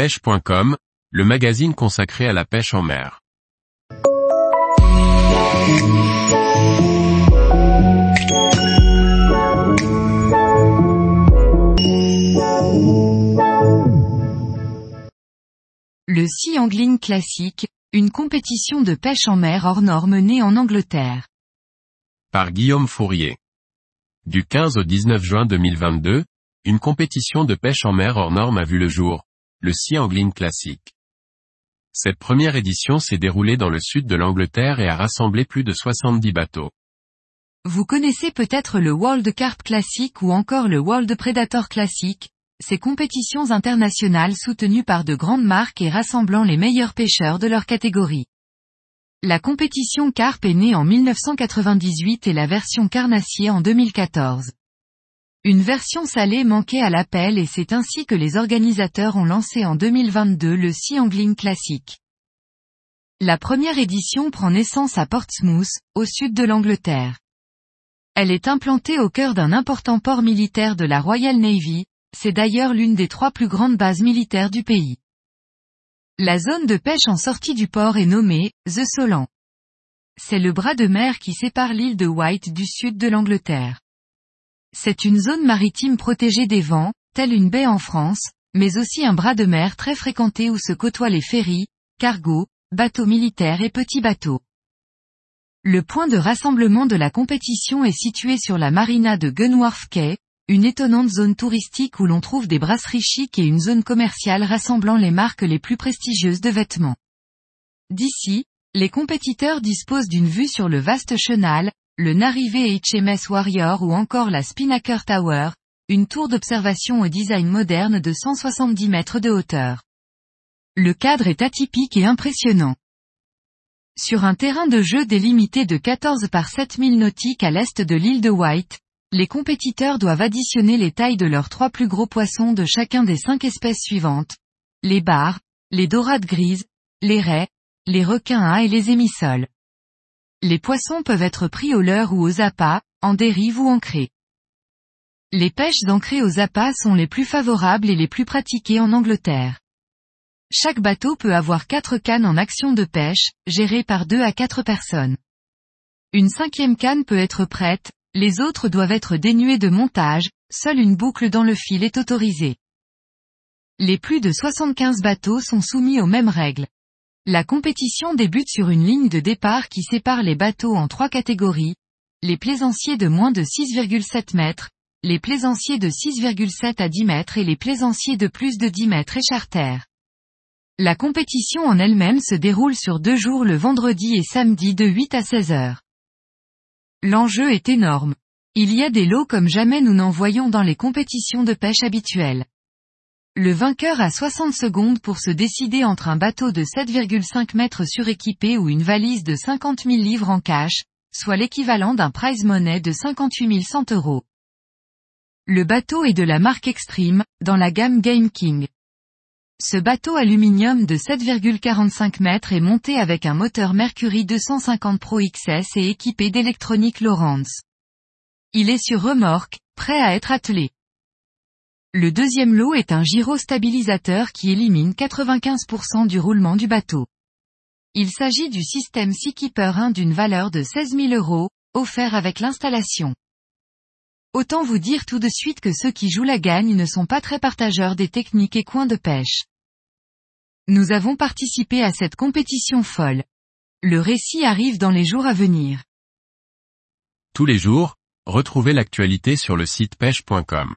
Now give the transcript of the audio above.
pêche.com, le magazine consacré à la pêche en mer. Le Sea Angling Classic, une compétition de pêche en mer hors norme née en Angleterre. Par Guillaume Fourier. Du 15 au 19 juin 2022, une compétition de pêche en mer hors norme a vu le jour, le Sea Angling Classic. Cette première édition s'est déroulée dans le sud de l'Angleterre et a rassemblé plus de 70 bateaux. Vous connaissez peut-être le World Carp Classic ou encore le World Predator Classic, ces compétitions internationales soutenues par de grandes marques et rassemblant les meilleurs pêcheurs de leur catégorie. La compétition Carp est née en 1998 et la version Carnassier en 2014. Une version salée manquait à l'appel et c'est ainsi que les organisateurs ont lancé en 2022 le Sea Angling Classic. La première édition prend naissance à Portsmouth, au sud de l'Angleterre. Elle est implantée au cœur d'un important port militaire de la Royal Navy, c'est d'ailleurs l'une des trois plus grandes bases militaires du pays. La zone de pêche en sortie du port est nommée, The Solan. C'est le bras de mer qui sépare l'île de White du sud de l'Angleterre. C'est une zone maritime protégée des vents, telle une baie en France, mais aussi un bras de mer très fréquenté où se côtoient les ferries, cargos, bateaux militaires et petits bateaux. Le point de rassemblement de la compétition est situé sur la marina de Gunwharf Quay, une étonnante zone touristique où l'on trouve des brasseries chics et une zone commerciale rassemblant les marques les plus prestigieuses de vêtements. D'ici, les compétiteurs disposent d'une vue sur le vaste chenal, le Narivé HMS Warrior ou encore la Spinnaker Tower, une tour d'observation au design moderne de 170 mètres de hauteur. Le cadre est atypique et impressionnant. Sur un terrain de jeu délimité de 14 par 7000 nautiques à l'est de l'île de White, les compétiteurs doivent additionner les tailles de leurs trois plus gros poissons de chacun des cinq espèces suivantes. Les bars, les dorades grises, les raies, les requins à et les émissoles. Les poissons peuvent être pris au leurre ou aux appâts, en dérive ou ancrés. Les pêches ancrées aux appâts sont les plus favorables et les plus pratiquées en Angleterre. Chaque bateau peut avoir quatre cannes en action de pêche, gérées par deux à quatre personnes. Une cinquième canne peut être prête, les autres doivent être dénuées de montage, seule une boucle dans le fil est autorisée. Les plus de 75 bateaux sont soumis aux mêmes règles. La compétition débute sur une ligne de départ qui sépare les bateaux en trois catégories, les plaisanciers de moins de 6,7 mètres, les plaisanciers de 6,7 à 10 mètres et les plaisanciers de plus de 10 mètres et charter. La compétition en elle-même se déroule sur deux jours le vendredi et samedi de 8 à 16 heures. L'enjeu est énorme. Il y a des lots comme jamais nous n'en voyons dans les compétitions de pêche habituelles. Le vainqueur a 60 secondes pour se décider entre un bateau de 7,5 mètres suréquipé ou une valise de 50 000 livres en cash, soit l'équivalent d'un prize money de 58 100 euros. Le bateau est de la marque Extreme, dans la gamme Game King. Ce bateau aluminium de 7,45 mètres est monté avec un moteur Mercury 250 Pro XS et équipé d'électronique Lawrence. Il est sur remorque, prêt à être attelé. Le deuxième lot est un gyrostabilisateur qui élimine 95% du roulement du bateau. Il s'agit du système Seakeeper 1 d'une valeur de 16 000 euros, offert avec l'installation. Autant vous dire tout de suite que ceux qui jouent la gagne ne sont pas très partageurs des techniques et coins de pêche. Nous avons participé à cette compétition folle. Le récit arrive dans les jours à venir. Tous les jours, retrouvez l'actualité sur le site pêche.com.